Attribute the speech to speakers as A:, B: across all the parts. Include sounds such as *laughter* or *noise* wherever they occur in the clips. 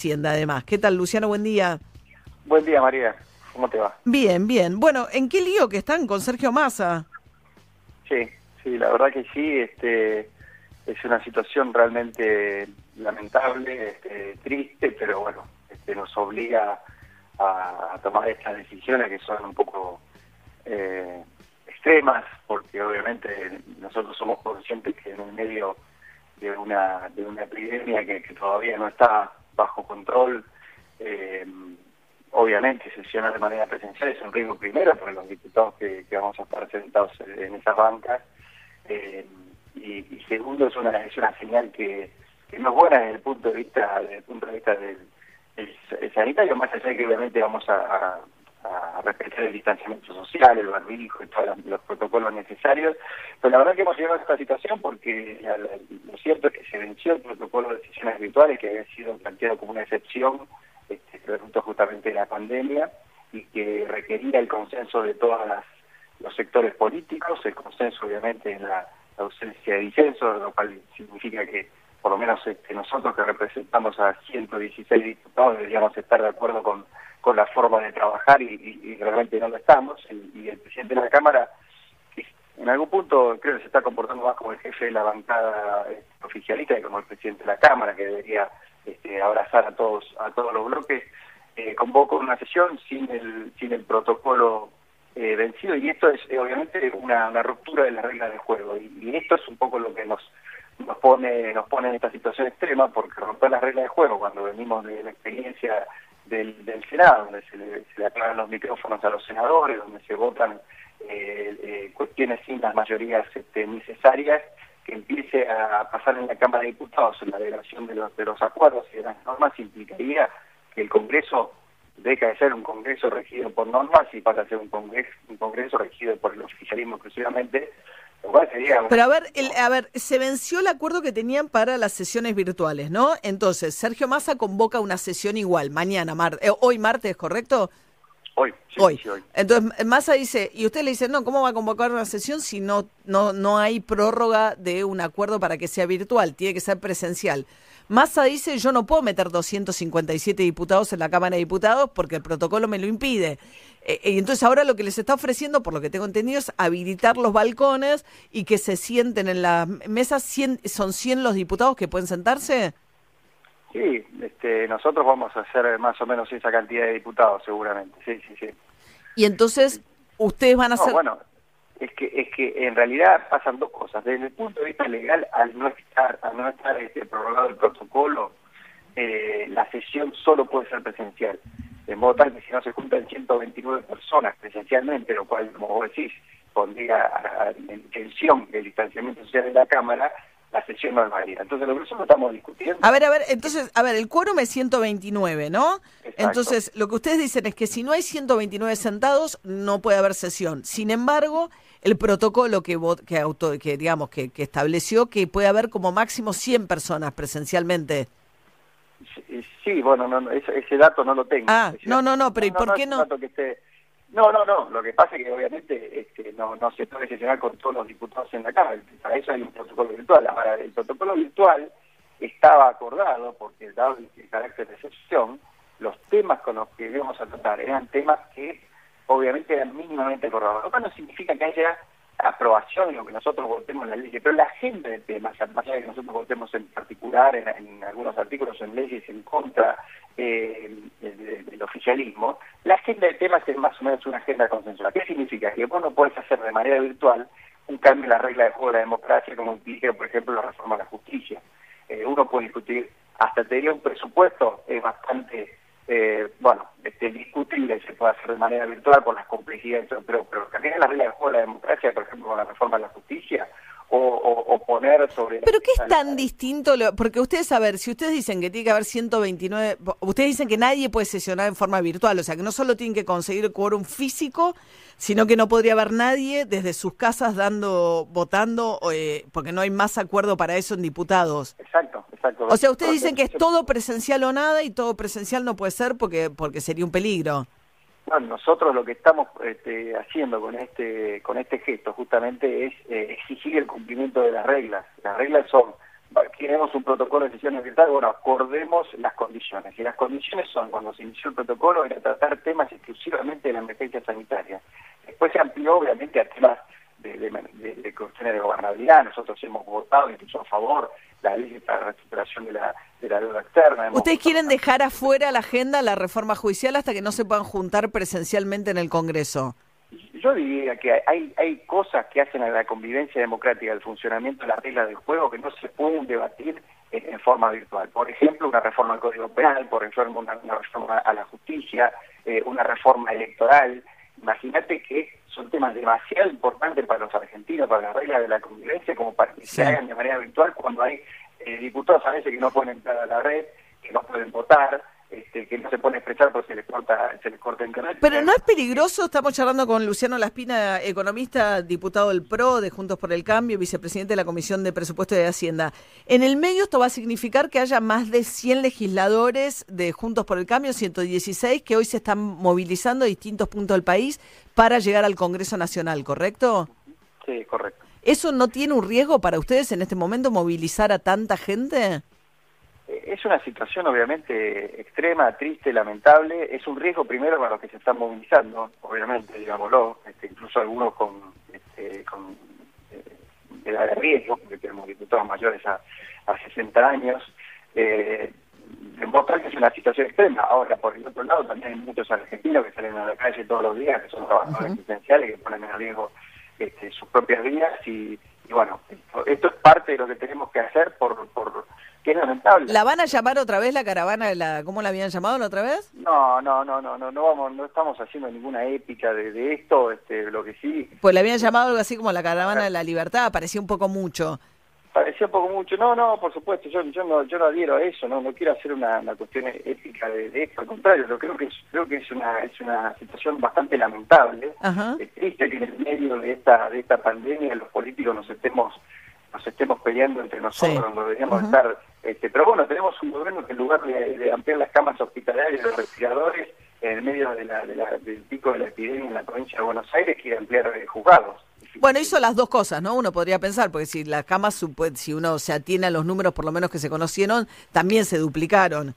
A: Hacienda, además. ¿Qué tal, Luciano? Buen día.
B: Buen día, María. ¿Cómo te va?
A: Bien, bien. Bueno, ¿en qué lío que están con Sergio Massa?
B: Sí, sí, la verdad que sí. Este, es una situación realmente lamentable, este, triste, pero bueno, este, nos obliga a, tomar estas decisiones que son un poco eh, extremas, porque obviamente nosotros somos conscientes que en el medio de una, de una epidemia que todavía no está bajo control. Eh, obviamente, sesionar de manera presencial es un riesgo primero para los diputados que, vamos a estar sentados en esas bancas. Eh, y, segundo, es una, es una señal que, no es buena desde el punto de vista, desde el punto de vista del, sanitario, más allá de que obviamente vamos a, respetar el distanciamiento social, el barbijo y todos los, protocolos necesarios. Pero la verdad que hemos llegado a esta situación porque lo cierto es que se venció el protocolo de sesiones virtuales que había sido planteado como una excepción este, producto justamente de la pandemia y que requería el consenso de todos los sectores políticos, el consenso obviamente en la, ausencia de disenso, lo cual significa que por lo menos este, nosotros que representamos a 116 diputados deberíamos estar de acuerdo con, con la forma de trabajar y, realmente no lo estamos. Y, el presidente de la Cámara, en algún punto creo que se está comportando más como el jefe de la bancada este, oficialista que como el presidente de la Cámara, que debería este, abrazar a todos a todos los bloques. Eh, convoco una sesión sin el sin el protocolo eh, vencido y esto es eh, obviamente una, ruptura de la regla de juego y, esto es un poco lo que nos nos pone nos pone en esta situación extrema porque romper las reglas de juego cuando venimos de la experiencia del, del Senado donde se le, se le aclaran los micrófonos a los senadores donde se votan eh, cuestiones sin las mayorías este, necesarias que empiece a pasar en la Cámara de Diputados la delegación de los, de los acuerdos y de las normas implicaría que el Congreso deja de ser un Congreso regido por normas y pasa a ser un Congreso, un congreso regido por el oficialismo exclusivamente,
A: Pero a ver, el, a ver, se venció el acuerdo que tenían para las sesiones virtuales, ¿no? Entonces, Sergio Massa convoca una sesión igual, mañana, eh, hoy martes, ¿correcto?
B: Hoy,
A: hoy. Entonces Massa dice, y usted le dice, no, ¿cómo va a convocar una sesión si no, no, no hay prórroga de un acuerdo para que sea virtual? Tiene que ser presencial. Massa dice, yo no puedo meter 257 diputados en la Cámara de Diputados porque el protocolo me lo impide. Eh, y entonces ahora lo que les está ofreciendo, por lo que tengo entendido, es habilitar los balcones y que se sienten en las mesas. ¿Son 100 los diputados que pueden sentarse?
B: Sí, este, nosotros vamos a hacer más o menos esa cantidad de diputados seguramente, sí, sí, sí.
A: Y entonces, ustedes van a hacer...
B: Bueno, es que, es que en realidad pasan dos cosas. Desde el punto de vista legal, al no estar, al no estar este, prorrogado el protocolo, eh, la sesión solo puede ser presencial. De modo tal que si no se juntan 129 personas presencialmente, lo cual, como vos decís, pondría en tensión el distanciamiento social de la Cámara, la sesión no es válida. Entonces, lo que nosotros estamos discutiendo...
A: A ver, a ver, entonces, a ver, el quórum es 129, ¿no? Entonces, lo que ustedes dicen es que si no hay 129 sentados, no puede haber sesión. Sin embargo, el protocolo que, que, auto, que digamos, que, que estableció que puede haber como máximo 100 personas presencialmente.
B: Sí, bueno, no, ese, dato no lo tengo.
A: Ah, no, no, no, pero ¿y por qué no?
B: No, no, no. Lo que pasa es que obviamente este, no, no se puede sesionar con todos los diputados en la Cámara. Para eso hay un protocolo virtual. Ahora, el protocolo virtual estaba acordado porque, dado el carácter de excepción, los temas con los que íbamos a tratar eran temas que obviamente eran mínimamente acordados. Lo cual no significa que haya aprobación en lo que nosotros votemos en la ley, pero la agenda de temas, más allá de que nosotros votemos en particular en, algunos artículos en leyes en contra eh, del, oficialismo, la agenda de temas es más o menos una agenda consensual. ¿Qué significa? Que vos no podés hacer de manera virtual un cambio en la regla de juego de la democracia como implica, por ejemplo, la reforma de la justicia. Eh, uno puede discutir, hasta tener un presupuesto es bastante eh, bueno, este, discutible se puede hacer de manera virtual por las complejidades, pero, pero también en la regla de juego de la democracia, por ejemplo, con la reforma de la justicia, o, poner sobre...
A: ¿Pero qué es tan distinto? porque ustedes, a ver, si ustedes dicen que tiene que haber 129, ustedes dicen que nadie puede sesionar en forma virtual, o sea, que no solo tienen que conseguir el quórum físico, sino que no podría haber nadie desde sus casas dando, votando, eh, porque no hay más acuerdo para eso en diputados.
B: Exacto, exacto.
A: O sea, ustedes dicen que es todo presencial o nada y todo presencial no puede ser porque, porque sería un peligro.
B: Bueno, nosotros lo que estamos este, haciendo con este con este gesto justamente es eh, exigir el cumplimiento de las reglas. Las reglas son queremos un protocolo de sesiones virtuales, bueno, acordemos las condiciones. Y las condiciones son, cuando se inició el protocolo, era tratar temas exclusivamente de la emergencia sanitaria. Después se amplió, obviamente, a temas de, de, cuestiones de gobernabilidad. Nosotros hemos votado incluso a favor la ley para la recuperación de la, de la deuda externa.
A: ¿Ustedes quieren dejar afuera la agenda la reforma judicial hasta que no se puedan juntar presencialmente en el Congreso?
B: Yo diría que hay, hay cosas que hacen a la convivencia democrática, el funcionamiento de las reglas del juego que no se pueden debatir en, forma virtual. Por ejemplo, una reforma al Código Penal, por ejemplo, una, reforma a la justicia, eh, una reforma electoral. Imagínate que son temas demasiado importantes para los argentinos, para las reglas de la convivencia, como para que se hagan de manera virtual cuando hay eh, diputados a veces que no pueden entrar a la red, que no pueden votar, este, que no se pone a expresar porque se les corta, se les corta el canal.
A: Pero no es peligroso, estamos charlando con Luciano Laspina, economista, diputado del PRO de Juntos por el Cambio, vicepresidente de la Comisión de Presupuesto de Hacienda. En el medio esto va a significar que haya más de 100 legisladores de Juntos por el Cambio, 116, que hoy se están movilizando a distintos puntos del país para llegar al Congreso Nacional, ¿correcto?
B: Sí, correcto.
A: ¿Eso no tiene un riesgo para ustedes en este momento movilizar a tanta gente?
B: Es una situación obviamente extrema, triste, lamentable. Es un riesgo primero para los que se están movilizando, obviamente, digámoslo, este, incluso algunos con, este, con eh, edad de riesgo, porque tenemos diputados mayores a, a 60 años. Eh, demostrar que es una situación extrema. Ahora, por el otro lado, también hay muchos argentinos que salen a la calle todos los días, que son trabajadores esenciales, que ponen en riesgo este, sus propias vidas y, bueno, esto, es parte de lo que tenemos que hacer por, por que es lamentable.
A: ¿La van a llamar otra vez la caravana de la, cómo la habían llamado la otra vez?
B: No, no, no, no, no, no vamos, no estamos haciendo ninguna épica de, esto, este, lo que sí.
A: Pues la habían llamado algo así como la caravana de la libertad, parecía un poco mucho.
B: Parecía un poco mucho, no, no, por supuesto, yo, yo no, yo no adhiero a eso, no, no quiero hacer una, cuestión épica de, esto, al contrario, lo creo que es, creo que es una, es una situación bastante lamentable, es triste que en el medio de esta, de esta pandemia los políticos nos estemos nos estemos peleando entre nosotros, no deberíamos estar... Este, pero bueno, tenemos un gobierno que en lugar de, ampliar las camas hospitalarias y los respiradores, en el medio de la, del pico de la epidemia en la provincia de Buenos Aires, quiere ampliar eh, juzgados.
A: Bueno, hizo las dos cosas, ¿no? Uno podría pensar, porque si las camas, si uno se atiene a los números por lo menos que se conocieron, también se duplicaron.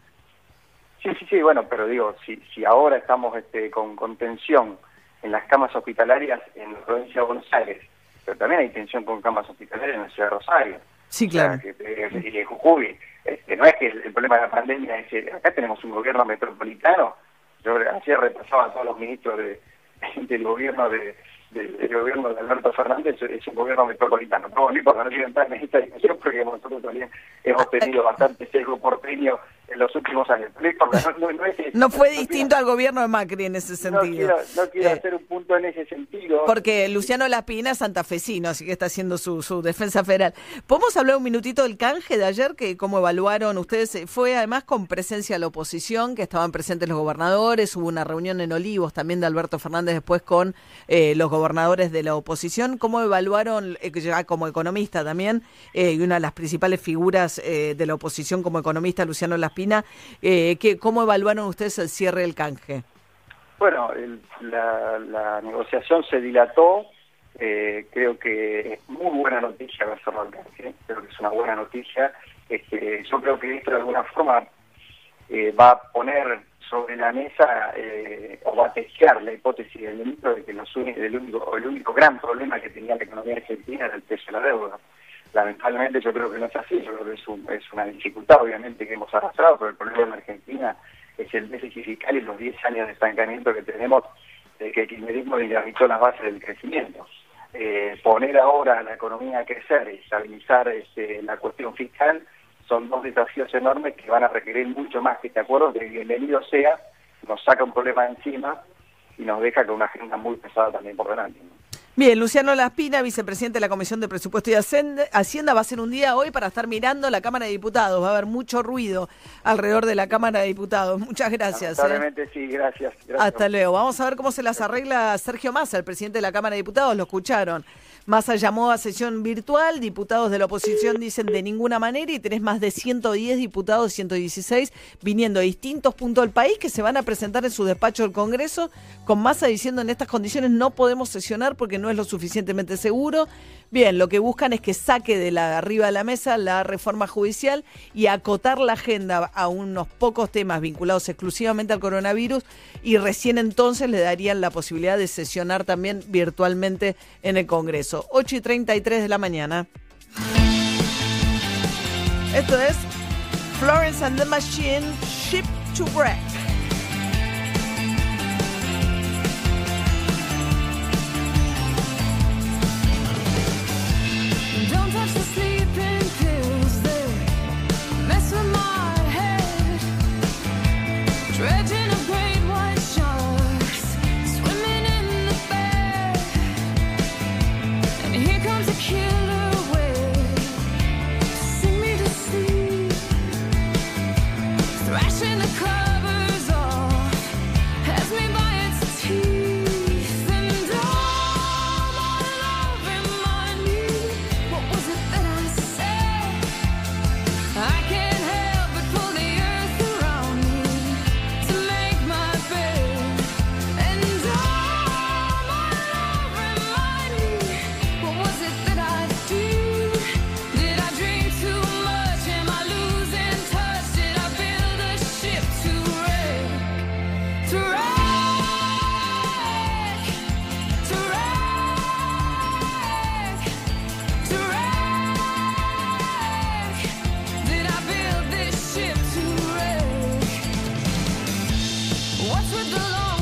B: Sí, sí, sí, bueno, pero digo, si, si ahora estamos este, con, con tensión en las camas hospitalarias en la provincia de Buenos Aires, pero también hay tensión con camas hospitalarias en la ciudad de Rosario.
A: Sí, claro.
B: y en Jujuy. Este, no es que el, problema de la pandemia es acá tenemos un gobierno metropolitano. Yo ayer repasaba a todos los ministros de, *laughs* del gobierno de, del gobierno de Alberto Fernández es un gobierno metropolitano. No, no importa, no quiero entrar en esta discusión *laughs* porque nosotros también hemos tenido bastante sesgo porteño en los últimos años.
A: No, fue distinto al gobierno de Macri en ese sentido.
B: No quiero, eh, hacer un punto en ese sentido.
A: Porque Luciano Lapina es santafesino, así que está haciendo su, su defensa federal. ¿Podemos hablar un minutito del canje de ayer? que ¿Cómo evaluaron ustedes? Fue además con presencia de la oposición, que estaban presentes los gobernadores, hubo una reunión en Olivos también de Alberto Fernández después con eh, los gobernadores de la oposición. ¿Cómo evaluaron, eh, ya como economista también, y una de las principales figuras de la oposición como economista, Luciano Lapina, eh, ¿cómo evaluaron ustedes el cierre del canje?
B: Bueno, la, negociación se dilató, eh, creo que es muy buena noticia haber cerrado el canje, creo que es una buena noticia. Este, yo creo que esto de alguna forma eh, va a poner sobre la mesa eh, o va a testear la hipótesis del ministro de que los, el, único, el único gran problema que tenía la economía argentina era el precio de la deuda lamentablemente yo creo que no es así, yo creo que es, es una dificultad obviamente que hemos arrastrado, pero el problema en Argentina es el déficit fiscal y los 10 años de estancamiento que tenemos de que el kirchnerismo dinamitó las bases del crecimiento. Eh, poner ahora la economía a crecer y estabilizar este, la cuestión fiscal son dos desafíos enormes que van a requerir mucho más que este acuerdo, que bienvenido sea, nos saca un problema encima y nos deja con una agenda muy pesada también por delante.
A: Bien, Luciano Laspina, vicepresidente de la Comisión de Presupuesto y Hacienda, va a ser un día hoy para estar mirando la Cámara de Diputados. Va a haber mucho ruido alrededor de la Cámara de Diputados. Muchas gracias.
B: ¿eh? sí, gracias,
A: Hasta luego. Vamos a ver cómo se las arregla Sergio Massa, el presidente de la Cámara de Diputados. Lo escucharon. Massa llamó a sesión virtual, diputados de la oposición dicen de ninguna manera y tenés más de 110 diputados, 116, viniendo de distintos puntos del país que se van a presentar en su despacho del Congreso, con Massa diciendo en estas condiciones no podemos sesionar porque no es lo suficientemente seguro. Bien, lo que buscan es que saque de la arriba de la mesa la reforma judicial y acotar la agenda a unos pocos temas vinculados exclusivamente al coronavirus y recién entonces le darían la posibilidad de sesionar también virtualmente en el Congreso. 8 y 33 de la mañana. Esto es Florence and the Machine, Ship to Wreck.
C: What's with the long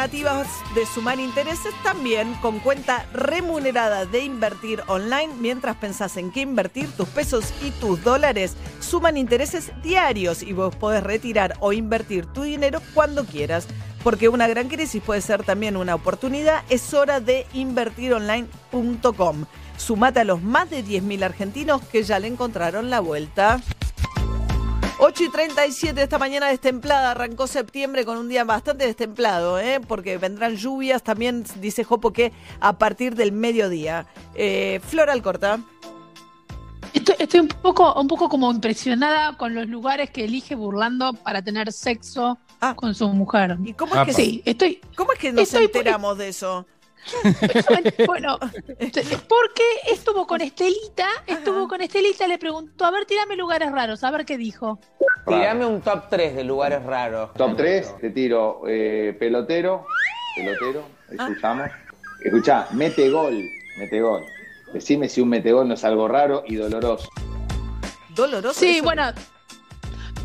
A: alternativas de sumar intereses también con cuenta remunerada de invertir online mientras pensás en qué invertir tus pesos y tus dólares. Suman intereses diarios y vos podés retirar o invertir tu dinero cuando quieras. Porque una gran crisis puede ser también una oportunidad, es hora de invertironline.com. Sumate a los más de 10.000 argentinos que ya le encontraron la vuelta. 8 y 37 esta mañana destemplada, arrancó septiembre con un día bastante destemplado, ¿eh? porque vendrán lluvias, también dice Jopo que a partir del mediodía. Eh, Flor Alcorta.
D: Estoy, estoy un poco, un poco como impresionada con los lugares que elige burlando para tener sexo
A: Ah.
D: con su mujer.
A: ¿Y cómo es que,
D: Sí, estoy.
A: cómo es que nos
D: Estoy-
A: enteramos de eso?
D: Bueno, *laughs* porque estuvo con Estelita, estuvo con Estelita, le preguntó, a ver, tirame lugares raros, a ver qué dijo.
E: Tirame un top 3 de lugares raros.
F: Top 3, te tiro eh, pelotero, pelotero,
A: Ah.
F: escuchamos. Escuchá, mete gol, mete gol. Decime si un metegol no es algo raro y doloroso.
A: Doloroso.
D: Sí, bueno.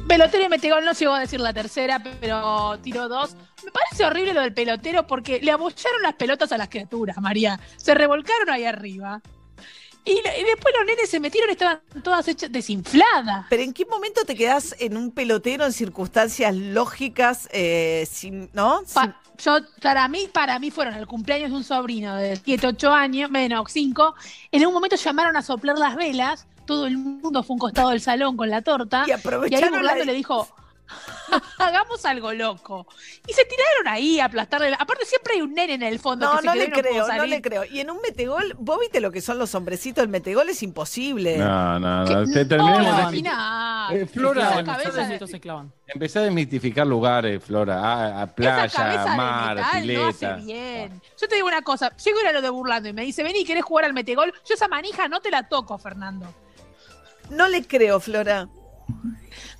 D: Pelotero y metegol no llegó a decir la tercera, pero tiró dos. Me parece horrible lo del pelotero porque le abollaron las pelotas a las criaturas, María. Se revolcaron ahí arriba. Y, y después los nenes se metieron y estaban todas hechas desinfladas.
A: Pero ¿en qué momento te quedás en un pelotero en circunstancias lógicas, eh, sin, ¿no? Sin-
D: Pa- yo, para mí, para mí fueron el cumpleaños de un sobrino de 7, 8 años, menos 5. En un momento llamaron a soplar las velas, todo el mundo fue a un costado del salón con la torta.
A: y
D: Y ahí
A: aprovecharon
D: burlando
A: la-
D: le dijo, *laughs* hagamos algo loco. Y se tiraron ahí a aplastarle. la- Aparte siempre hay un nene en el fondo
A: No,
D: que
A: no le
D: y no
A: creo, no le creo. Y en un metegol, vos viste lo que son los hombrecitos del metegol, es imposible.
G: No, no, no. Te
D: no,
G: terminemos de-
D: imagina.
G: Eh, Flora,
H: se clavan.
G: Empecé a desmitificar lugares, Flora. A, a playa,
D: de
G: mar,
D: metal no hace
G: pileta.
D: bien. Yo te digo una cosa, llego a ir a lo de burlando y me dice, vení, ¿querés jugar al metegol? Yo esa manija no te la toco, Fernando.
A: No le creo, Flora.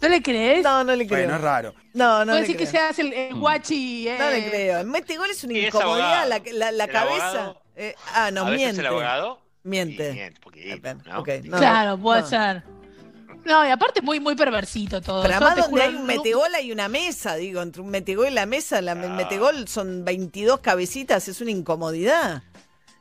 D: ¿No le crees?
A: No, no le creo.
I: Bueno, es raro.
A: No, no
D: Puedo
A: le
D: decir que seas el, el guachi. eh.
A: No le creo. El metegol es una
J: es
A: incomodidad, la, la, cabeza. Eh, ah, no,
J: a veces
A: miente.
J: el abogado
A: Miente.
J: y miente poquito,
A: Ah,
J: ¿no?
D: Claro, puede
A: no.
D: ser. No, y aparte muy, muy perversito todo.
A: Pero además donde hay un metegol hay una mesa, digo, entre un metegol y la mesa, la, el
J: Ah.
A: metegol son 22 cabecitas, es una incomodidad.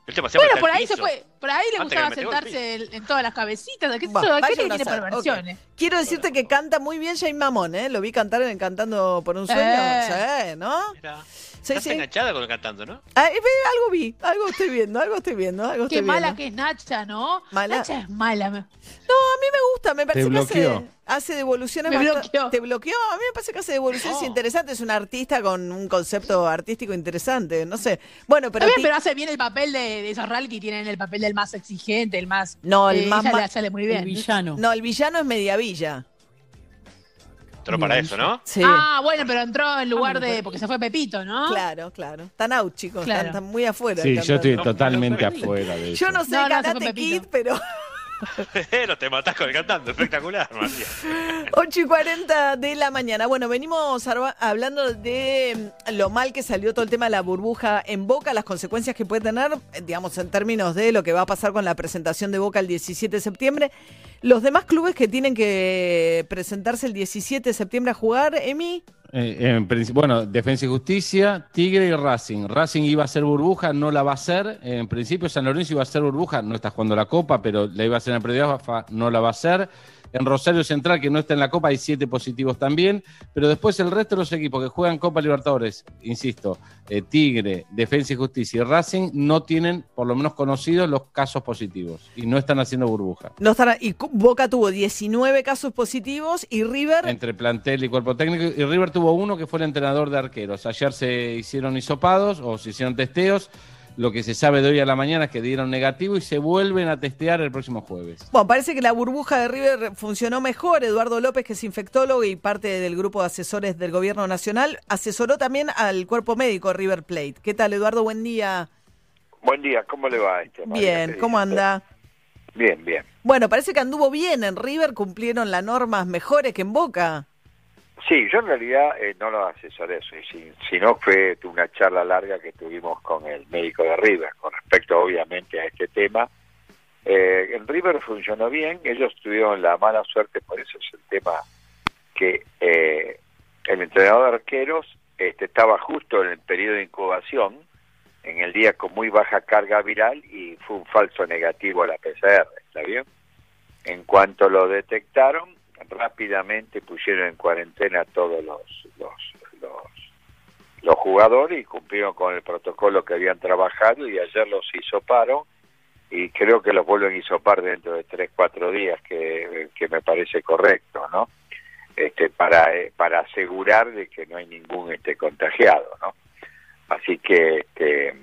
J: El tema se
D: Bueno, por ahí se fue, por ahí le
J: Antes
D: gustaba
J: el
D: sentarse en, todas las cabecitas. ¿Qué,
A: Bah?
D: ¿Qué tiene
A: uno a
D: que tiene
A: saber,
D: perversiones?
A: Quiero decirte que canta muy bien Jane Mamón, ¿eh? Lo vi cantar en Cantando por un sueño.
D: Eh.
A: Sí, ¿no?
J: Mirá,
A: Sí,
J: Estás
A: sí.
J: enganchada con el cantando, ¿no?
A: Ah, eh, ve, algo vi, algo estoy viendo, algo estoy viendo, algo
D: Qué
A: estoy
D: mala
A: viendo.
D: que es Nacha, ¿no?
A: Mala.
D: Nacha es mala.
A: No, a mí me gusta, me parece que
G: bloqueó.
A: hace, hace devoluciones
D: Me
A: bastante-
D: bloqueó.
A: Te bloqueó, a mí me parece que hace devoluciones
J: Oh.
A: interesantes, es un artista con un concepto artístico interesante, no sé. Bueno, pero,
D: pero hace bien el papel de, de esos reality, tienen el papel del más exigente, el más...
A: No, el
D: eh,
A: más
D: ella
A: ma-
D: le sale muy
H: El villano.
A: no, el villano es Mediavilla.
J: Pero para eso, ¿no?
A: Sí.
D: Ah, bueno, pero entró en lugar de... Porque se fue Pepito, ¿no?
A: Claro, claro. Están out, chicos,
D: Claro.
A: están, están muy afuera.
G: Sí, yo estoy totalmente afuera de eso.
A: Yo no sé
D: No, no,
A: Karate
D: Pepito.
A: Kid, pero *laughs*
J: no te matás cantando. Espectacular, María.
A: 8 y 40 de la mañana. Bueno, venimos hablando de mm, lo mal que salió todo el tema de la burbuja en Boca, las consecuencias que puede tener, eh, digamos, en términos de lo que va a pasar con la presentación de Boca el 17 de septiembre. Los demás clubes que tienen que presentarse el 17 de septiembre a jugar, Emi.
G: Eh, en bueno, Defensa y Justicia, Tigre y Racing. Racing iba a ser burbuja, no la va a hacer. En principio San Lorenzo iba a ser burbuja, no está jugando la Copa, pero la iba a hacer en el predio no la va a hacer. En Rosario Central, que no está en la Copa, hay siete positivos también. Pero después el resto de los equipos que juegan Copa Libertadores, insisto, eh, Tigre, Defensa y Justicia y Racing no tienen, por lo menos conocidos, los casos positivos y no están haciendo burbuja.
A: No estará, y Boca tuvo 19 casos positivos y River
G: Entre plantel y cuerpo técnico. Y River tuvo uno que fue el entrenador de arqueros. Ayer se hicieron hisopados o se hicieron testeos. Lo que se sabe de hoy a la mañana es que dieron negativo y se vuelven a testear el próximo jueves.
A: Bueno, parece que la burbuja de River funcionó mejor. Eduardo López, que es infectólogo y parte del grupo de asesores del gobierno nacional, asesoró también al cuerpo médico de River Plate. ¿Qué tal, Eduardo? Buen día.
K: Buen día, ¿cómo le va? Este?
A: Bien,
K: ¿Qué
A: ¿cómo anda?
K: Bien, bien.
A: Bueno, parece que anduvo bien en River, cumplieron las normas mejores que en Boca.
K: Sí, yo en realidad eh, no lo asesoré, si, si- sino fue una charla larga que tuvimos con el médico de River con respecto obviamente a este tema. Eh, en River funcionó bien, ellos tuvieron la mala suerte, por eso es el tema que eh, el entrenador de arqueros este, estaba justo en el periodo de incubación, en el día con muy baja carga viral y fue un falso negativo a la PCR, ¿está bien? En cuanto lo detectaron, rápidamente pusieron en cuarentena a todos los, los, los, jugadores y cumplieron con el protocolo que habían trabajado y ayer los hisoparon y creo que los vuelven a hisopar dentro de tres, cuatro días, que, que me parece correcto, ¿no? Este, para, eh, para asegurar de que no hay ningún este contagiado, ¿no? Así que este,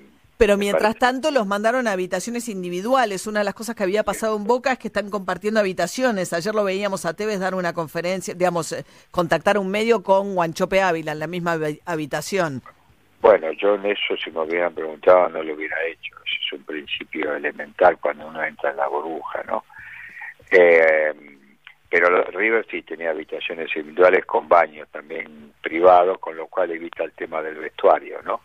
A: Pero mientras tanto los mandaron a habitaciones individuales. Una de las cosas que había pasado en Boca es que están compartiendo habitaciones. Ayer lo veíamos a Tevez dar una conferencia, digamos, eh, contactar a un medio con Guanchope Ávila en la misma habi- habitación.
K: Bueno, yo en eso, si me hubieran preguntado, no lo hubiera hecho. Eso es un principio elemental cuando uno entra en la burbuja, ¿no? Eh, pero River sí tenía habitaciones individuales con baños también privados, con lo cual evita el tema del vestuario, ¿no?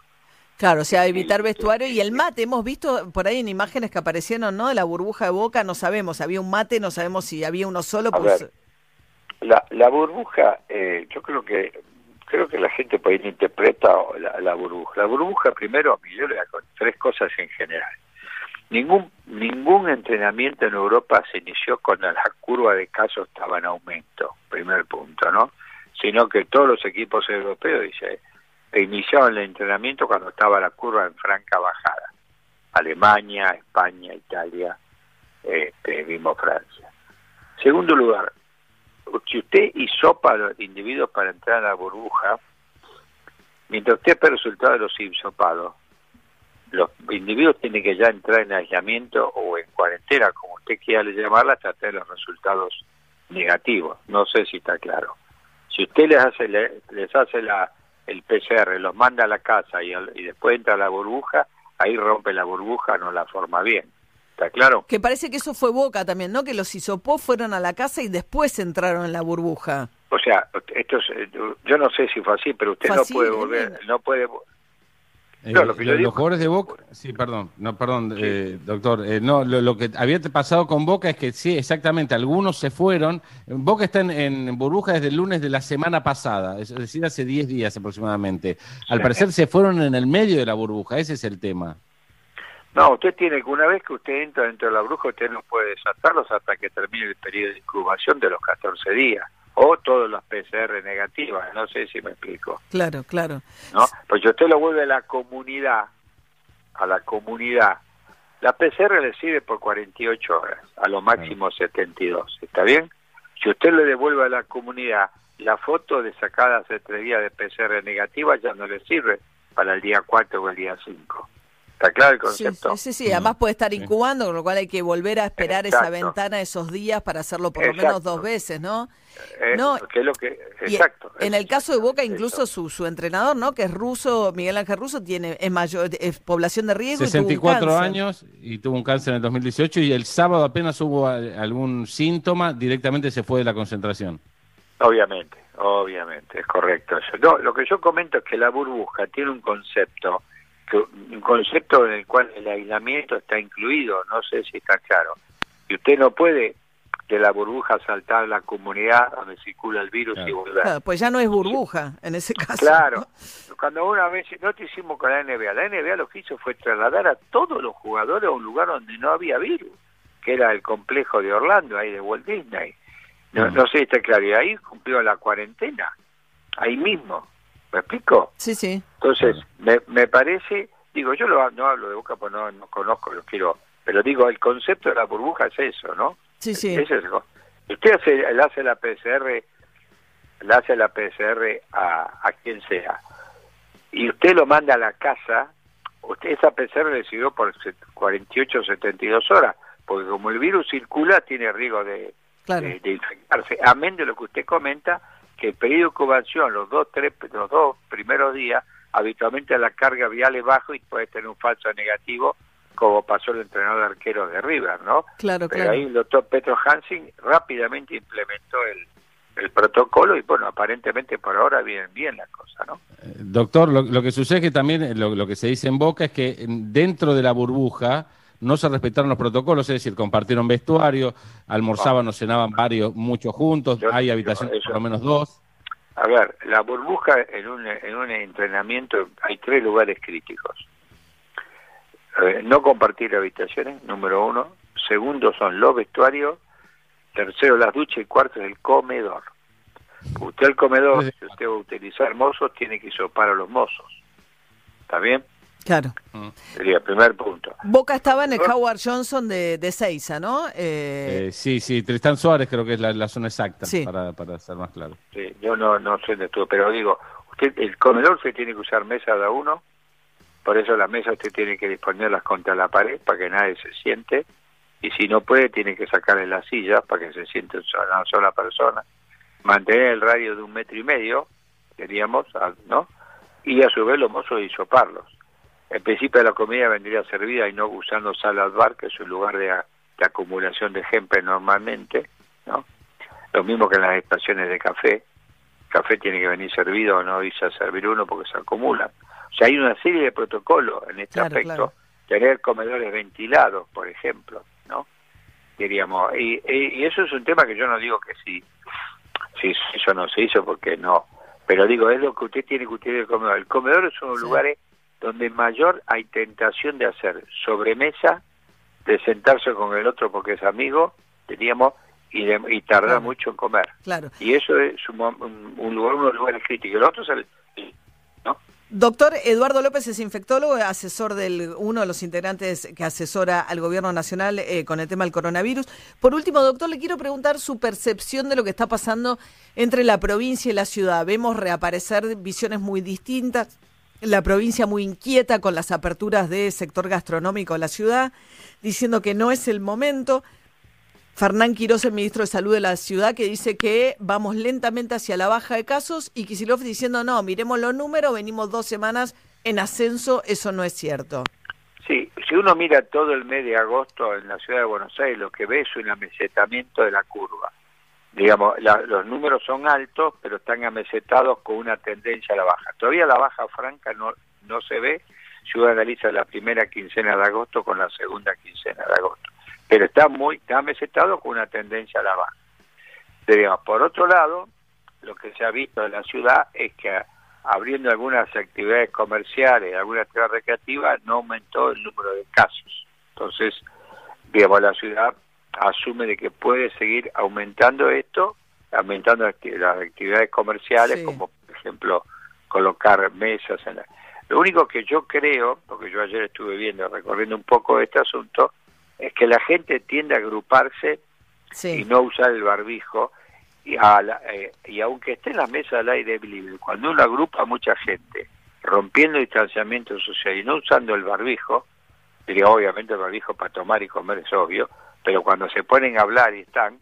A: Claro, o sea, evitar vestuario y el mate. Hemos visto por ahí en imágenes que aparecieron, ¿no? De la burbuja de boca, no sabemos. Había un mate, no sabemos si había uno solo.
K: A
A: Pues,
K: ver, La, la burbuja, eh, yo creo que creo que la gente por ahí interpreta la, la burbuja. La burbuja, primero, yo le contar tres cosas en general. Ningún ningún entrenamiento en Europa se inició cuando la curva de casos estaba en aumento, primer punto, ¿no? Sino que todos los equipos europeos, dice, iniciaban el entrenamiento cuando estaba la curva en franca bajada. Alemania, España, Italia, este, mismo Francia. Segundo lugar, si usted hisopa a los individuos para entrar a la burbuja, mientras usted espera el resultado de los hisopados, los individuos tienen que ya entrar en aislamiento o en cuarentena, como usted quiera llamarla, hasta tener los resultados negativos. No sé si está claro. Si usted les hace, le- les hace la, el PCR, los manda a la casa y, y después entra a la burbuja, ahí rompe la burbuja, no la forma bien. ¿Está claro?
A: que parece que eso fue Boca también, ¿no? Que los hisopó fueron a la casa y después entraron en la burbuja.
K: O sea, esto es, eh, yo no sé si fue así, pero usted
A: Fue
K: no
A: así,
K: puede volver,
A: bien.
K: no puede.
G: Eh,
K: No, lo que yo
G: los
K: digo-
G: jugadores de Boca, sí, perdón, no, perdón, eh, doctor, eh, no, lo, lo que había pasado con Boca es que sí, exactamente, algunos se fueron. Boca está en, en burbuja desde el lunes de la semana pasada, es decir, hace 10 días aproximadamente. Al parecer se fueron en el medio de la burbuja, ese es el tema.
K: No, usted tiene que una vez que usted entra dentro de la bruja, usted no puede desatarlos hasta que termine el periodo de incubación de los 14 días. O todas las PCR negativas, no sé si me explico.
A: Claro, claro.
K: ¿no? Pues si usted lo vuelve a la comunidad, a la comunidad, la PCR le sirve por 48 horas, a lo máximo 72, ¿está bien? Si usted le devuelve a la comunidad la foto de sacada hace tres días de PCR negativa, ya no le sirve para el día 4 o el día 5. ¿Está claro el
A: Sí,
K: concepto?
A: sí, sí, sí. Además puede estar incubando, con lo cual hay que volver a esperar esa ventana, esos días, para hacerlo por lo
K: Exacto.
A: menos dos veces, ¿no?
K: Eh,
A: No,
K: que es lo que,
A: Y
K: exacto.
A: en el caso de Boca, incluso su, su entrenador, ¿no? Que es ruso, Miguel Ángel Russo, tiene es mayor, es población de riesgo. y tuvo un
G: 64 años y tuvo un cáncer en el 2018 y el sábado apenas hubo algún síntoma, directamente se fue de la concentración.
K: Obviamente, obviamente, es correcto eso. No, lo que yo comento es que la burbuja tiene un concepto, un concepto en el cual el aislamiento está incluido, no sé si está claro. Y usted no puede de la burbuja saltar a la comunidad donde circula el virus y volver.
A: Claro, pues ya no es burbuja en ese caso.
K: Claro, cuando una vez, no te hicimos con la NBA, la NBA lo que hizo fue trasladar a todos los jugadores a un lugar donde no había virus, que era el complejo de Orlando, ahí de Walt Disney. No,
G: Mm.
K: no sé si está claro, y ahí cumplió la cuarentena, ahí mismo, ¿me explico?
A: Sí, sí.
K: Entonces, me, me parece, digo, yo lo, no hablo de Boca porque no, no conozco, lo quiero, pero digo, el concepto de la burbuja es eso, ¿no?
A: Sí, sí.
K: Ese es el co- Usted hace, le hace la PCR, le hace la PCR a, a quien sea, y usted lo manda a la casa, usted esa PCR le sirvió por set- 48 o 72 horas, porque como el virus circula, tiene riesgo de,
A: Claro.
K: de, de infectarse. Amén de lo que usted comenta, que el periodo de incubación, los dos, tres, los dos primeros días, habitualmente la carga vial es bajo y puede tener un falso negativo, como pasó el entrenador de arqueros de River, ¿no?
A: Claro,
K: Pero
A: claro.
K: ahí el doctor Petro Hansing rápidamente implementó el, el protocolo y bueno, aparentemente por ahora vienen bien las cosas, ¿no?
G: Eh, Doctor, lo, lo que sucede es que también lo, lo que se dice en Boca es que en- dentro de la burbuja no se respetaron los protocolos, es decir, compartieron vestuario, almorzaban o cenaban varios, muchos juntos,
K: Yo-
G: hay
K: yo-
G: habitaciones
K: eso-
G: por lo menos dos.
K: A ver, la burbuja en un, en un entrenamiento hay tres lugares críticos. Eh, no compartir habitaciones, número uno. Segundo son los vestuarios. Tercero, las duchas. Y cuarto es el comedor. Usted el comedor, si usted va a utilizar mozos, tiene que sopar a los mozos. ¿Está bien?
A: Claro.
K: Sería el primer punto.
A: Boca estaba en el Howard Johnson de, de Seiza, ¿no? Eh,
G: Eh, sí, sí, Tristán Suárez creo que es la, la zona exacta,
A: Sí.
G: para, para ser más claro.
K: Sí, yo no, no sé de todo, pero digo, usted el comedor se tiene que usar mesa de a uno, por eso la mesa usted tiene que disponerlas contra la pared para que nadie se siente, y si no puede tiene que sacarle las sillas para que se siente una sola persona, mantener el radio de un metro y medio, queríamos, ¿no? Y a su vez los mozos disoparlos. En principio la comida vendría servida y no usando salad bar, que es un lugar de, acumulación de gente normalmente, ¿no? Lo mismo que en las estaciones de café, café tiene que venir servido o no irse a servir uno porque se acumulan. O sea, hay una serie de protocolos en este
A: Claro,
K: aspecto.
A: claro.
K: Tener comedores ventilados, por ejemplo, ¿no? Diríamos, y, y- y eso es un tema que yo no digo que sí, sí, eso no se hizo porque no, pero digo, es lo que usted tiene que utilizar el comedor. El comedor es los
A: Sí.
K: lugares donde mayor hay tentación de hacer sobremesa, de sentarse con el otro porque es amigo, diríamos, y, de- y tardar
A: Claro.
K: mucho en comer.
A: Claro.
K: Y eso es un- un lugar, uno de los lugares críticos. El otro es el, ¿no?
A: Doctor Eduardo López es infectólogo, asesor del uno de los integrantes que asesora al gobierno nacional eh, con el tema del coronavirus. Por último, doctor, le quiero preguntar su percepción de lo que está pasando entre la provincia y la ciudad. Vemos reaparecer visiones muy distintas. La provincia muy inquieta con las aperturas del sector gastronómico de la ciudad, diciendo que no es el momento. Fernán Quiroz, el ministro de Salud de la ciudad, que dice que vamos lentamente hacia la baja de casos y Kicillof diciendo, no, miremos los números, venimos dos semanas en ascenso, eso no es cierto.
K: Sí, si uno mira todo el mes de agosto en la ciudad de Buenos Aires, lo que ve es un amesetamiento de la curva. Digamos, la- los números son altos, pero están amesetados con una tendencia a la baja. Todavía la baja franca no, no se ve si uno analiza la primera quincena de agosto con la segunda quincena de agosto. Pero está muy está amesetado con una tendencia a la baja. Digamos, por otro lado, lo que se ha visto en la ciudad es que abriendo algunas actividades comerciales, alguna actividad recreativa, no aumentó el número de casos. Entonces, digamos, la ciudad asume de que puede seguir aumentando esto, aumentando acti- las actividades comerciales,
A: Sí.
K: como por ejemplo colocar mesas en la... Lo único que yo creo, porque yo ayer estuve viendo, recorriendo un poco este asunto, es que la gente tiende a agruparse y no usar el barbijo y, a la- eh, y aunque esté en la mesa al aire libre, cuando uno agrupa a mucha gente rompiendo distanciamiento social y no usando el barbijo, diría obviamente el barbijo para tomar y comer es obvio, pero cuando se ponen a hablar y están,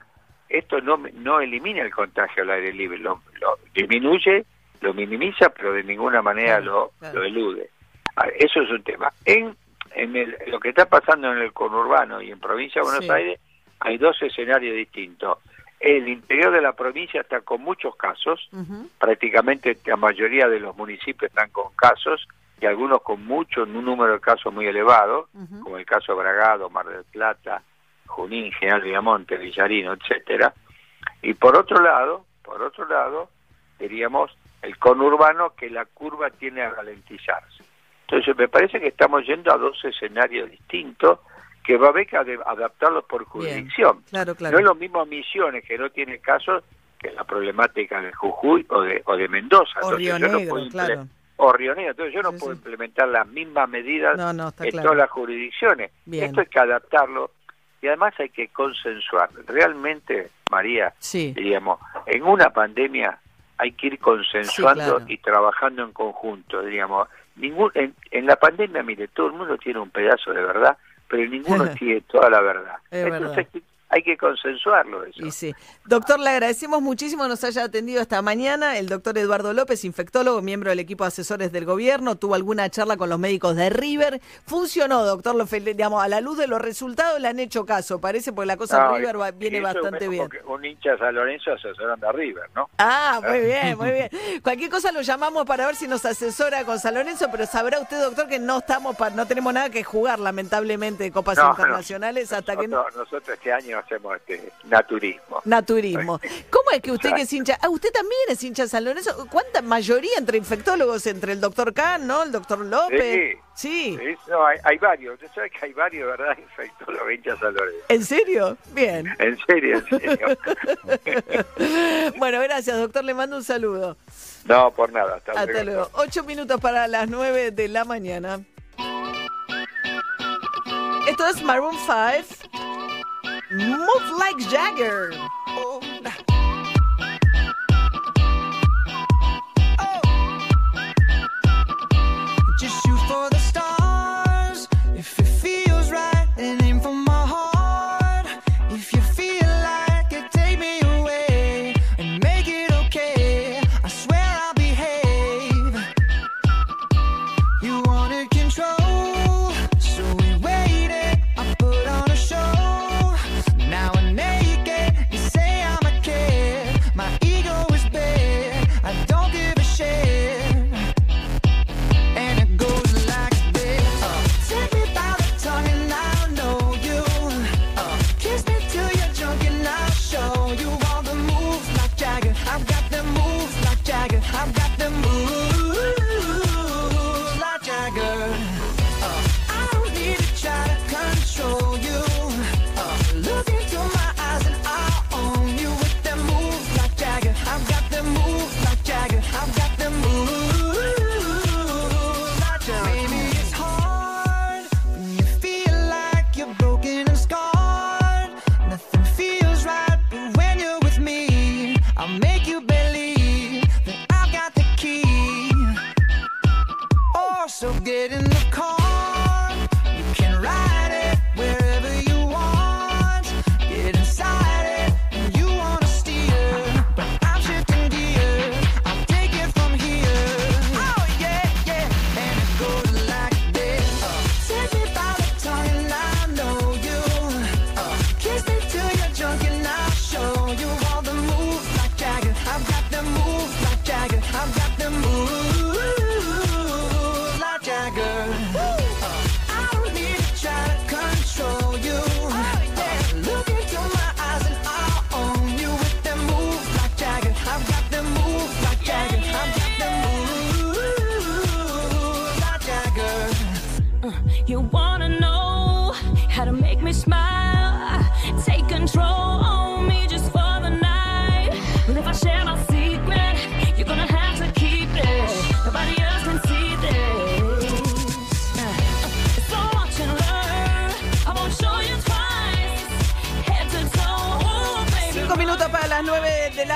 K: esto no, no elimina el contagio al aire libre, lo, lo disminuye, lo minimiza, pero de ninguna manera
A: Claro,
K: lo,
A: claro.
K: lo elude. Ah, Eso es un tema. En, en el- lo que está pasando en el conurbano y en provincia de Buenos
A: Sí.
K: Aires hay dos escenarios distintos. El interior de la provincia está con muchos casos, prácticamente la mayoría de los municipios están con casos y algunos con mucho, un número de casos muy elevado, como el caso de Bragado, Mar del Plata, Junín, General Villamonte, Villarino, etcétera. Y por otro lado, por otro lado, diríamos el conurbano que la curva tiene a ralentizarse. Entonces me parece que estamos yendo a dos escenarios distintos que va a haber que adaptarlos por jurisdicción.
A: claro,
K: No
A: claro.
K: es lo mismo Misiones, que no tiene casos, que la problemática de Jujuy o de, o de Mendoza.
A: O Río
K: no puedo
A: claro.
K: O Río Negro. Entonces yo no
A: Sí,
K: puedo
A: sí.
K: implementar las mismas medidas
A: No, no,
K: en
A: claro.
K: todas las jurisdicciones.
A: Bien.
K: Esto hay que adaptarlo y además hay que consensuar. Realmente, María,
A: Sí,
K: diríamos, en una pandemia hay que ir consensuando
A: Sí, claro.
K: y trabajando en conjunto, diríamos. Ningún, en, en la pandemia, mire, todo el mundo tiene un pedazo de verdad, pero ninguno *laughs* tiene toda la verdad.
A: Es
K: Entonces
A: verdad.
K: hay que- hay que consensuarlo eso.
A: y sí. Doctor, le agradecemos muchísimo que nos haya atendido esta mañana. El doctor Eduardo López, infectólogo, miembro del equipo de asesores del gobierno, tuvo alguna charla con los médicos de River. Funcionó, doctor, lo, digamos, a la luz de los resultados le han hecho caso, parece, porque la cosa
K: No,
A: River va- viene bastante bien.
K: que Un hincha San Lorenzo asesorando a River, ¿no?
A: Ah, muy bien, muy bien. Cualquier cosa lo llamamos para ver si nos asesora con San Lorenzo, pero sabrá usted, doctor, que no estamos pa- no tenemos nada que jugar, lamentablemente, de copas
K: No, no.
A: internacionales hasta que no.
K: Nosotros, nosotros este año hacemos este naturismo.
A: Naturismo. ¿Cómo es que usted
K: Exacto.
A: que es hincha? Ah, usted también es hincha de San Lorenzo. ¿Cuánta mayoría entre infectólogos? Entre el doctor Kahn, ¿no? El doctor López. Sí.
K: Sí, no, hay, hay varios. Usted sabe que hay varios, ¿verdad? *laughs* Infectólogos hinchas San Lorenzo.
A: ¿En serio? Bien.
K: En serio, en serio. *laughs*
A: Bueno, gracias, doctor. Le mando un saludo.
K: no, por nada. Hasta,
A: Hasta luego. Ocho minutos para las nueve de la mañana. Esto es Maroon 5. Move like Jagger.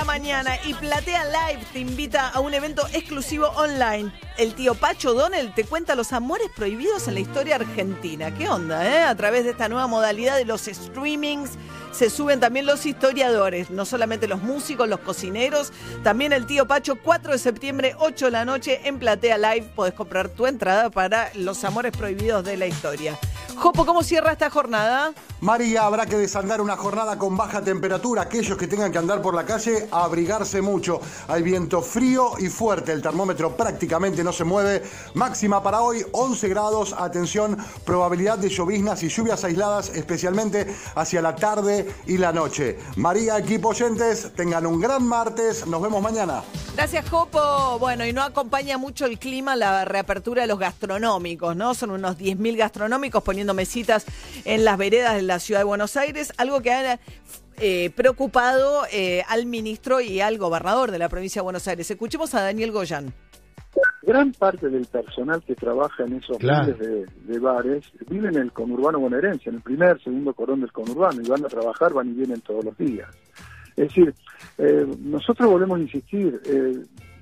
A: Mañana y Platea Live te invita a un evento exclusivo online. El tío Pacho Donel te cuenta los amores prohibidos en la historia argentina. ¿Qué onda, eh? A través de esta nueva modalidad de los streamings se suben también los historiadores, no solamente los músicos, los cocineros, también el tío Pacho, 4 de septiembre, 8 de la noche en Platea Live. Podés comprar tu entrada para los amores prohibidos de la historia. Jopo, ¿cómo cierra esta jornada?
I: María, habrá que desandar una jornada con baja temperatura. Aquellos que tengan que andar por la calle, a abrigarse mucho. Hay viento frío y fuerte. El termómetro prácticamente no se mueve. Máxima para hoy, 11 grados. Atención, probabilidad de lloviznas y lluvias aisladas, especialmente hacia la tarde y la noche. María, equipo oyentes, tengan un gran martes. Nos vemos mañana.
A: Gracias, Jopo. Bueno, y no acompaña mucho el clima la reapertura de los gastronómicos, ¿no? Son unos 10.000 gastronómicos poniendo mesitas en las veredas de la ciudad de Buenos Aires, algo que ha eh, preocupado eh, al ministro y al gobernador de la provincia de Buenos Aires. Escuchemos a Daniel Goyan.
L: Gran parte del personal que trabaja en esos
M: Claro.
L: miles de, de bares vive en el conurbano bonaerense, en el primer, segundo cordón del conurbano, y van a trabajar, van y vienen todos los días. Es decir, eh, nosotros volvemos a insistir, eh,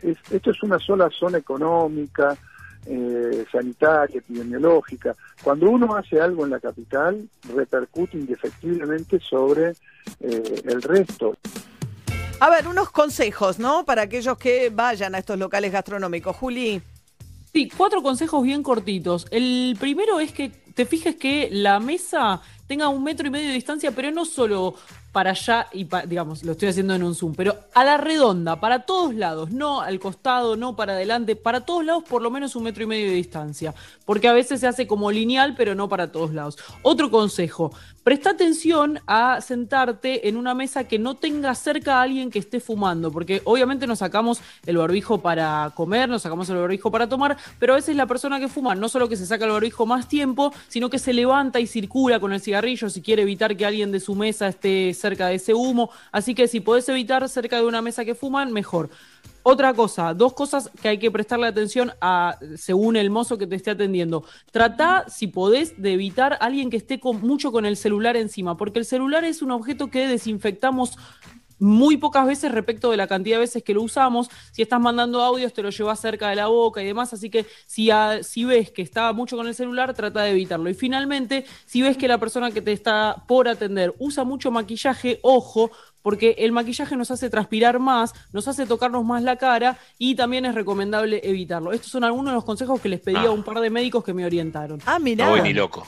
L: es- esto es una sola zona económica, eh, sanitaria, epidemiológica. Cuando uno hace algo en la capital, repercute indefectiblemente sobre eh, el resto.
A: A ver, unos consejos, ¿no? Para aquellos que vayan a estos locales gastronómicos. Juli.
N: Sí, cuatro consejos bien cortitos. El primero es que te fijes que la mesa tenga un metro y medio de distancia, pero no solo para allá y digamos, lo estoy haciendo en un zoom, pero a la redonda, para todos lados, no al costado, no para adelante, para todos lados por lo menos un metro y medio de distancia, porque a veces se hace como lineal, pero no para todos lados. Otro consejo, presta atención a sentarte en una mesa que no tenga cerca a alguien que esté fumando, porque obviamente nos sacamos el barbijo para comer, nos sacamos el barbijo para tomar, pero a veces la persona que fuma no solo que se saca el barbijo más tiempo, sino que se levanta y circula con el cigarrillo si quiere evitar que alguien de su mesa esté cerca de ese humo. Así que si podés evitar cerca de una mesa que fuman, mejor. Otra cosa, dos cosas que hay que prestarle atención a, según el mozo que te esté atendiendo. Trata, si podés, de evitar a alguien que esté con, mucho con el celular encima, porque el celular es un objeto que desinfectamos muy pocas veces respecto de la cantidad de veces que lo usamos. Si estás mandando audios, te lo llevas cerca de la boca y demás. Así que si, a- si ves que está mucho con el celular, trata de evitarlo. Y finalmente, si ves que la persona que te está por atender usa mucho maquillaje, ojo, porque el maquillaje nos hace transpirar más, nos hace tocarnos más la cara y también es recomendable evitarlo. Estos son algunos de los consejos que les pedí a un par de médicos que me orientaron.
A: Ah, mirá.
J: No voy ni loco.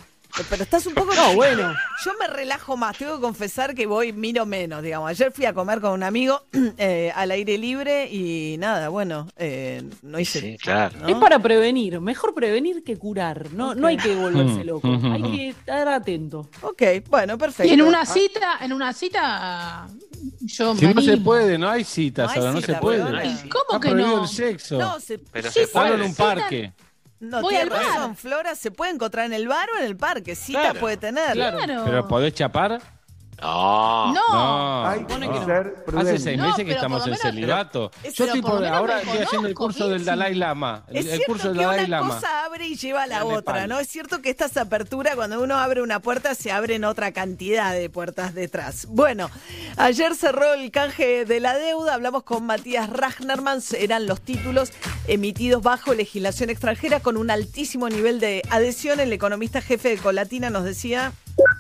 A: Pero estás un poco.
N: No, bueno.
A: Yo me relajo más, tengo que confesar que voy, miro menos, digamos. Ayer fui a comer con un amigo *clears throat* eh, al aire libre y nada, bueno, eh, no hice.
J: Sí, claro.
A: ¿no?
N: Es para prevenir, mejor prevenir que curar. No, no hay que volverse
G: Mm,
N: loco,
G: mm,
N: hay
G: mm.
N: que estar atento.
A: Ok, bueno, perfecto.
D: Y en una cita, en una cita, yo
G: Si
D: me
G: no se puede, no hay citas
A: No hay
G: ahora, no se puede.
D: ¿Cómo
G: Está
D: que no?
G: el sexo.
A: No, se,
J: Pero
A: sí,
J: se
G: Solo
J: puede.
G: en un parque.
A: No
D: Voy
A: tiene
D: al bar.
A: razón, Flora, se puede encontrar en el bar o en el parque. Cita
J: Claro,
A: puede tener.
N: claro.
D: Claro.
G: Pero podés chapar.
J: No.
D: No.
I: Hay que
N: no.
I: ser
G: Hace
I: prudente.
G: seis
D: No,
G: meses que estamos en
D: menos-
G: celibato.
A: pero-
G: Yo estoy
D: pero por
G: por,
D: lo menos
G: ahora estoy haciendo el curso del. Dalai Lama. El,
A: Es
G: el
A: cierto
G: curso del
A: que
G: Dalai
A: una
G: Lama.
A: cosa abre y lleva a la otra,
G: Nepal.
A: ¿no? Es cierto que estas aperturas, cuando uno abre una puerta, se abren otra cantidad de puertas detrás. Bueno, ayer cerró el canje de la deuda, hablamos con Matías Ragnarman, eran los títulos emitidos bajo legislación extranjera con un altísimo nivel de adhesión. El economista jefe de Colatina nos decía...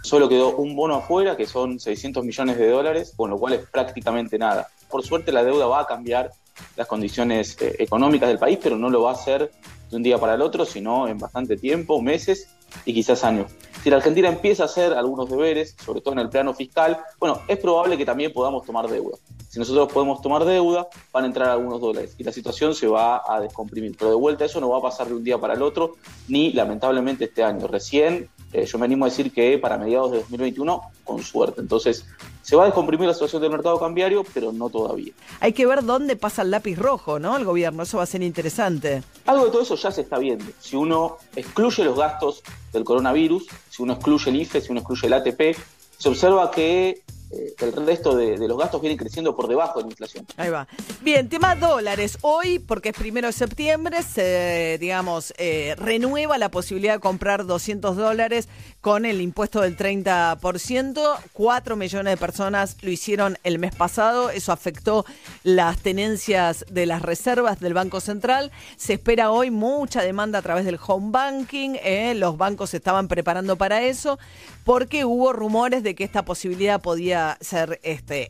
M: Solo quedó un bono afuera, que son 600 millones de dólares, con lo cual es prácticamente nada. Por suerte la deuda va a cambiar las condiciones eh, económicas del país, pero no lo va a hacer de un día para el otro, sino en bastante tiempo, meses y quizás años. Si la Argentina empieza a hacer algunos deberes, sobre todo en el plano fiscal, bueno, es probable que también podamos tomar deuda. Si nosotros podemos tomar deuda, van a entrar algunos dólares y la situación se va a descomprimir. Pero de vuelta eso no va a pasar de un día para el otro, ni lamentablemente este año. Recién, eh, yo me animo a decir que para mediados de 2021, con suerte. Entonces, se va a descomprimir la situación del mercado cambiario, pero no todavía.
A: Hay que ver dónde pasa el lápiz rojo, ¿no? El gobierno, eso va a ser interesante.
M: Algo de todo eso ya se está viendo. Si uno excluye los gastos del coronavirus, si uno excluye el IFE, si uno excluye el ATP, se observa que eh, el resto de, de los gastos vienen creciendo por debajo de la inflación.
A: Ahí va. Bien, tema dólares. Hoy, porque es primero de septiembre, se, digamos, eh, renueva la posibilidad de comprar 200 dólares con el impuesto del 30%. Cuatro millones de personas lo hicieron el mes pasado. Eso afectó las tenencias de las reservas del Banco Central. Se espera hoy mucha demanda a través del home banking. eh, Los bancos se estaban preparando para eso porque hubo rumores de que esta posibilidad podía ser este,